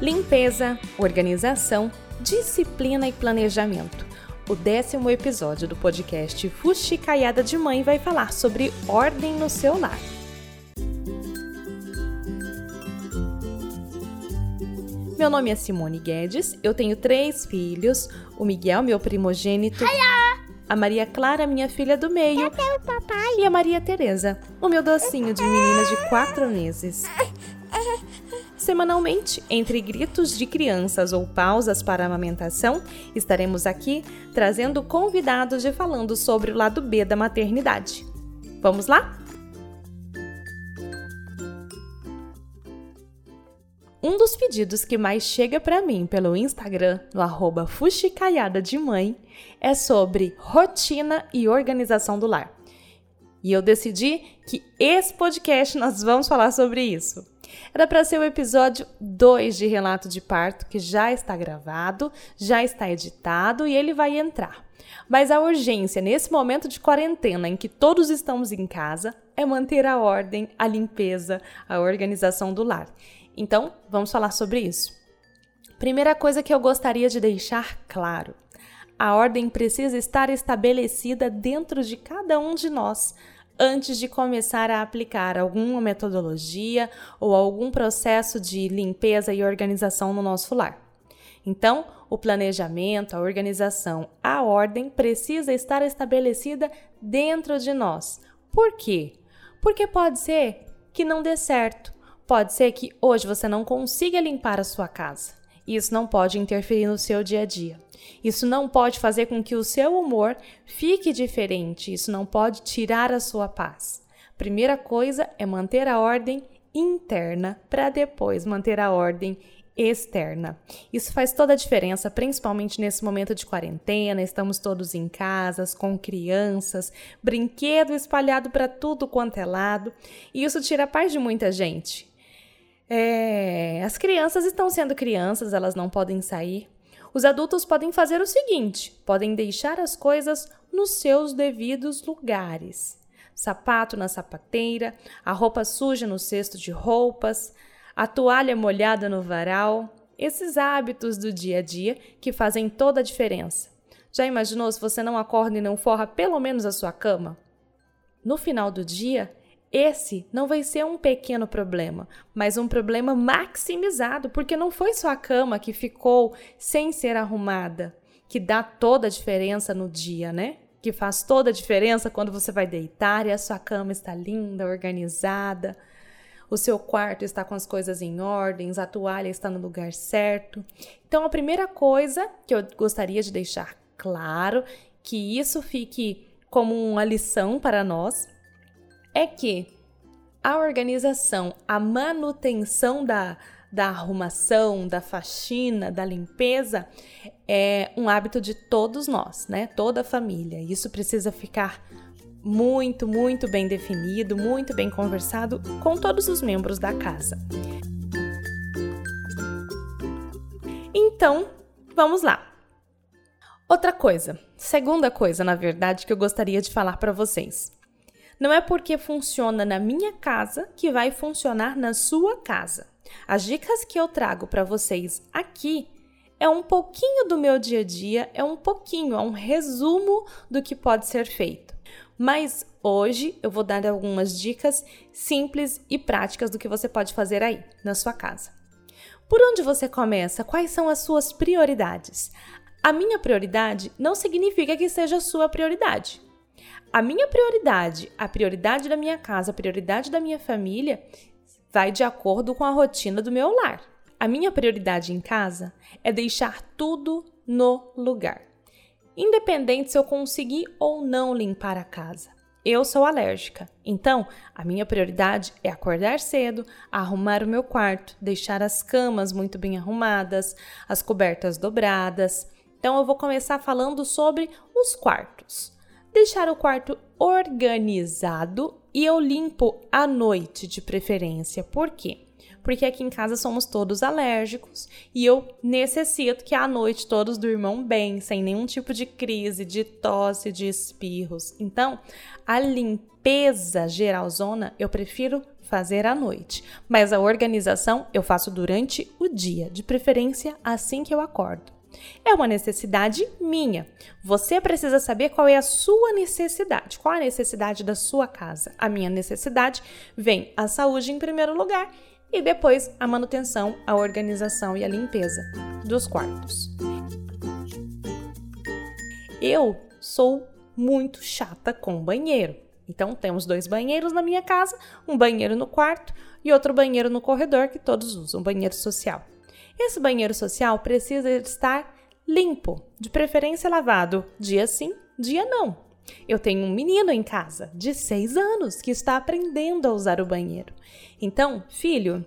Limpeza, organização, disciplina e planejamento. O décimo episódio do podcast Fuxicaiada de Mãe vai falar sobre ordem no seu lar. Meu nome é Simone Guedes, eu tenho três filhos: o Miguel, meu primogênito, a Maria Clara, minha filha do meio, e a Maria Tereza, o meu docinho de menina de quatro meses. Semanalmente, entre gritos de crianças ou pausas para amamentação, estaremos aqui trazendo convidados e falando sobre o lado B da maternidade. Vamos lá? Um dos pedidos que mais chega para mim pelo Instagram, no arroba Fuxicaiada de Mãe, é sobre rotina e organização do lar. E eu decidi que esse podcast nós vamos falar sobre isso. Era para ser o episódio 2 de Relato de Parto, que já está gravado, já está editado e ele vai entrar. Mas a urgência nesse momento de quarentena em que todos estamos em casa é manter a ordem, a limpeza, a organização do lar. Então, vamos falar sobre isso. Primeira coisa que eu gostaria de deixar claro: a ordem precisa estar estabelecida dentro de cada um de nós antes de começar a aplicar alguma metodologia ou algum processo de limpeza e organização no nosso lar. Então, o planejamento, a organização, a ordem precisa estar estabelecida dentro de nós. Por quê? Porque pode ser que não dê certo. Pode ser que hoje você não consiga limpar a sua casa. Isso não pode interferir no seu dia a dia. Isso não pode fazer com que o seu humor fique diferente. Isso não pode tirar a sua paz. Primeira coisa é manter a ordem interna para depois manter a ordem externa. Isso faz toda a diferença, principalmente nesse momento de quarentena, estamos todos em casas, com crianças, brinquedo espalhado para tudo quanto é lado, e isso tira a paz de muita gente. É, as crianças estão sendo crianças, elas não podem sair. Os adultos podem fazer o seguinte: podem deixar as coisas nos seus devidos lugares. Sapato na sapateira, a roupa suja no cesto de roupas, a toalha molhada no varal. Esses hábitos do dia a dia que fazem toda a diferença. Já imaginou se você não acorda e não forra pelo menos a sua cama? No final do dia, esse não vai ser um pequeno problema, mas um problema maximizado, porque não foi sua cama que ficou sem ser arrumada, que dá toda a diferença no dia, né? Que faz toda a diferença quando você vai deitar e a sua cama está linda, organizada, o seu quarto está com as coisas em ordens, a toalha está no lugar certo. Então, a primeira coisa que eu gostaria de deixar claro, que isso fique como uma lição para nós, é que a organização, a manutenção da, da arrumação, da faxina, da limpeza é um hábito de todos nós, né? Toda a família. Isso precisa ficar muito, muito bem definido, muito bem conversado com todos os membros da casa. Então, vamos lá. Outra coisa, segunda coisa, na verdade, que eu gostaria de falar para vocês. Não é porque funciona na minha casa que vai funcionar na sua casa. As dicas que eu trago para vocês aqui é um pouquinho do meu dia a dia, é um pouquinho, é um resumo do que pode ser feito. Mas hoje eu vou dar algumas dicas simples e práticas do que você pode fazer aí na sua casa. Por onde você começa? Quais são as suas prioridades? A minha prioridade não significa que seja a sua prioridade. A minha prioridade, a prioridade da minha casa, a prioridade da minha família vai de acordo com a rotina do meu lar. A minha prioridade em casa é deixar tudo no lugar. Independente se eu conseguir ou não limpar a casa. Eu sou alérgica, então a minha prioridade é acordar cedo, arrumar o meu quarto, deixar as camas muito bem arrumadas, as cobertas dobradas. Então eu vou começar falando sobre os quartos deixar o quarto organizado e eu limpo à noite de preferência. Por quê? Porque aqui em casa somos todos alérgicos e eu necessito que à noite todos durmam bem, sem nenhum tipo de crise, de tosse, de espirros. Então, a limpeza geralzona eu prefiro fazer à noite, mas a organização eu faço durante o dia, de preferência assim que eu acordo. É uma necessidade minha. Você precisa saber qual é a sua necessidade, qual a necessidade da sua casa. A minha necessidade vem a saúde em primeiro lugar e depois a manutenção, a organização e a limpeza dos quartos. Eu sou muito chata com banheiro. Então temos dois banheiros na minha casa, um banheiro no quarto e outro banheiro no corredor que todos usam, banheiro social. Esse banheiro social precisa estar limpo, de preferência lavado, dia sim, dia não. Eu tenho um menino em casa de 6 anos que está aprendendo a usar o banheiro. Então, filho,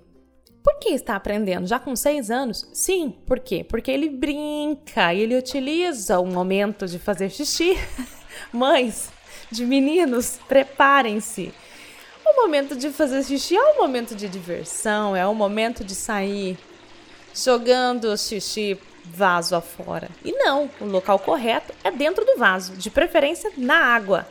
por que está aprendendo? Já com 6 anos? Sim, por quê? Porque ele brinca, ele utiliza o momento de fazer xixi. Mães de meninos, preparem-se. O momento de fazer xixi é um momento de diversão, é um momento de sair jogando xixi vaso afora. E não, o local correto é dentro do vaso, de preferência na água.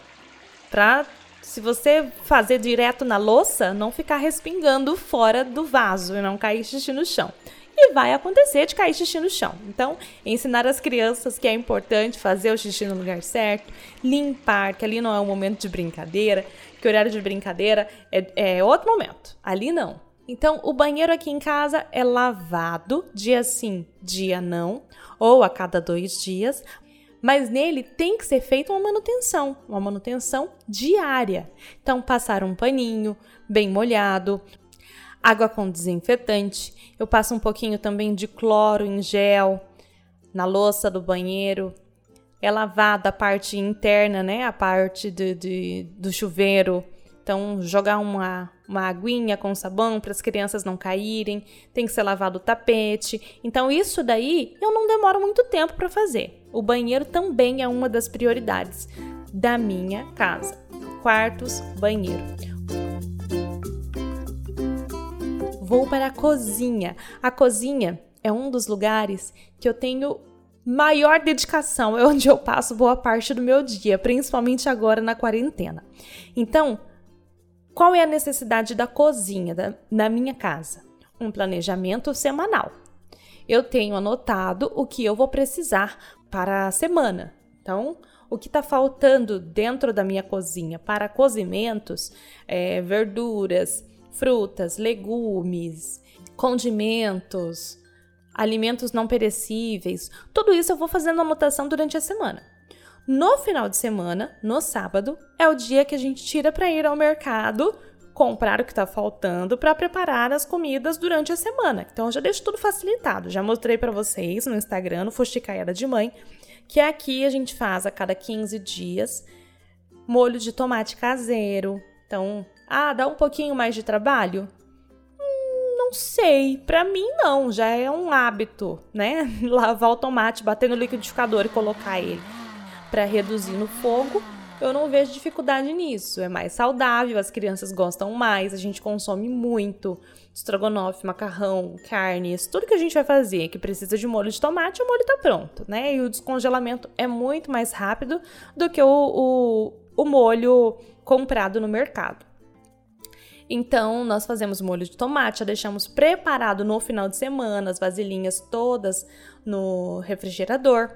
Pra se você fazer direto na louça, não ficar respingando fora do vaso e não cair xixi no chão. E vai acontecer de cair xixi no chão. Então, ensinar as crianças que é importante fazer o xixi no lugar certo, limpar, que ali não é um momento de brincadeira, que o horário de brincadeira é, é outro momento. Ali não. Então, o banheiro aqui em casa é lavado dia sim, dia não, ou a cada dois dias, mas nele tem que ser feita uma manutenção, uma manutenção diária. Então, passar um paninho bem molhado, água com desinfetante, eu passo um pouquinho também de cloro em gel na louça do banheiro. É lavada a parte interna, né? A parte de, de do chuveiro então, jogar uma, uma aguinha com sabão para as crianças não caírem, tem que ser lavado o tapete. Então, isso daí eu não demoro muito tempo para fazer. O banheiro também é uma das prioridades da minha casa. Quartos, banheiro. Vou para a cozinha. A cozinha é um dos lugares que eu tenho maior dedicação, é onde eu passo boa parte do meu dia, principalmente agora na quarentena. Então, qual é a necessidade da cozinha da, na minha casa? Um planejamento semanal. Eu tenho anotado o que eu vou precisar para a semana. Então, o que está faltando dentro da minha cozinha para cozimentos, é, verduras, frutas, legumes, condimentos, alimentos não perecíveis, tudo isso eu vou fazendo anotação durante a semana. No final de semana, no sábado, é o dia que a gente tira para ir ao mercado comprar o que está faltando para preparar as comidas durante a semana. Então já deixo tudo facilitado. Já mostrei para vocês no Instagram, no Fuxicaiada de Mãe, que aqui a gente faz a cada 15 dias molho de tomate caseiro. Então, ah, dá um pouquinho mais de trabalho? Hum, não sei, para mim não, já é um hábito, né? Lavar o tomate, bater no liquidificador e colocar ele para reduzir no fogo, eu não vejo dificuldade nisso. É mais saudável, as crianças gostam mais, a gente consome muito estrogonofe, macarrão, carnes, tudo que a gente vai fazer que precisa de molho de tomate, o molho tá pronto, né? E o descongelamento é muito mais rápido do que o, o, o molho comprado no mercado. Então, nós fazemos molho de tomate, já deixamos preparado no final de semana, as vasilhinhas todas no refrigerador.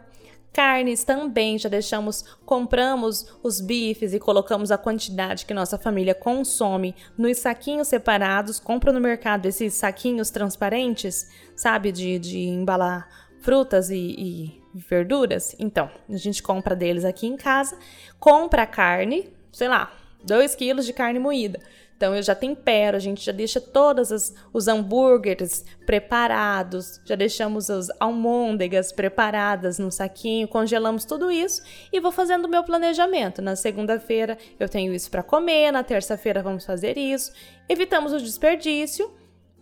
Carnes também, já deixamos, compramos os bifes e colocamos a quantidade que nossa família consome nos saquinhos separados. Compra no mercado esses saquinhos transparentes, sabe, de, de embalar frutas e, e verduras. Então, a gente compra deles aqui em casa, compra carne, sei lá, 2 quilos de carne moída então eu já tempero, a gente já deixa todos os hambúrgueres preparados, já deixamos as almôndegas preparadas no saquinho, congelamos tudo isso e vou fazendo o meu planejamento. Na segunda-feira eu tenho isso para comer, na terça-feira vamos fazer isso. Evitamos o desperdício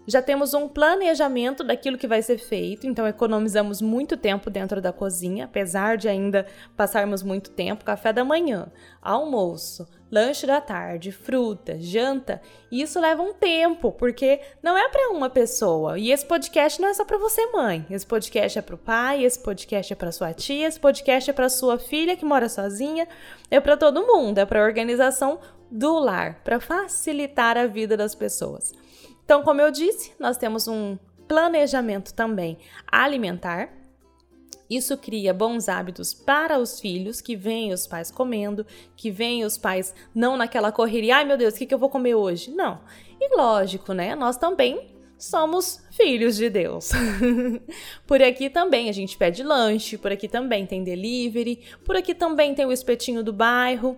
já temos um planejamento daquilo que vai ser feito, então economizamos muito tempo dentro da cozinha, apesar de ainda passarmos muito tempo. Café da manhã, almoço, lanche da tarde, fruta, janta, isso leva um tempo, porque não é para uma pessoa. E esse podcast não é só para você, mãe. Esse podcast é para o pai, esse podcast é para sua tia, esse podcast é para sua filha que mora sozinha, é para todo mundo, é para organização do lar, para facilitar a vida das pessoas. Então, como eu disse, nós temos um planejamento também alimentar. Isso cria bons hábitos para os filhos, que veem os pais comendo, que veem os pais não naquela correria, ai meu Deus, o que, que eu vou comer hoje? Não. E lógico, né? Nós também somos filhos de Deus. por aqui também a gente pede lanche, por aqui também tem delivery, por aqui também tem o espetinho do bairro.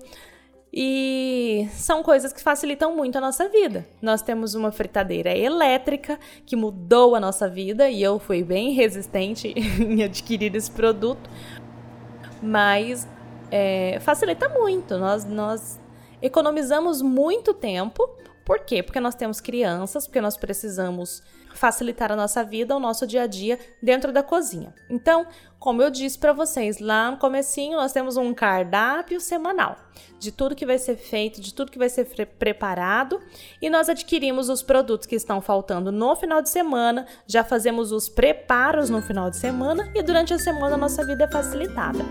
E são coisas que facilitam muito a nossa vida. Nós temos uma fritadeira elétrica que mudou a nossa vida e eu fui bem resistente em adquirir esse produto, mas é, facilita muito. Nós, nós economizamos muito tempo por quê? Porque nós temos crianças, porque nós precisamos facilitar a nossa vida, o nosso dia a dia dentro da cozinha. Então, como eu disse para vocês lá no comecinho, nós temos um cardápio semanal de tudo que vai ser feito, de tudo que vai ser preparado, e nós adquirimos os produtos que estão faltando no final de semana, já fazemos os preparos no final de semana e durante a semana a nossa vida é facilitada.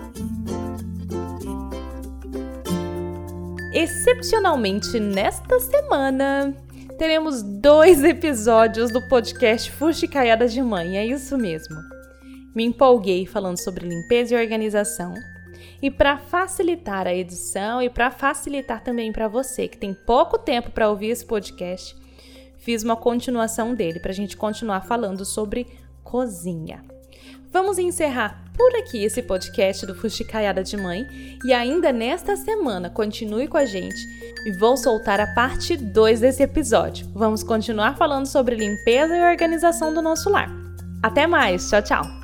Excepcionalmente, nesta semana, teremos dois episódios do podcast Fuxicaiada de Mãe, é isso mesmo. Me empolguei falando sobre limpeza e organização. E para facilitar a edição e para facilitar também para você que tem pouco tempo para ouvir esse podcast, fiz uma continuação dele para a gente continuar falando sobre cozinha. Vamos encerrar por aqui esse podcast do Fuxicaiada de Mãe e ainda nesta semana continue com a gente e vou soltar a parte 2 desse episódio. Vamos continuar falando sobre limpeza e organização do nosso lar. Até mais, tchau, tchau!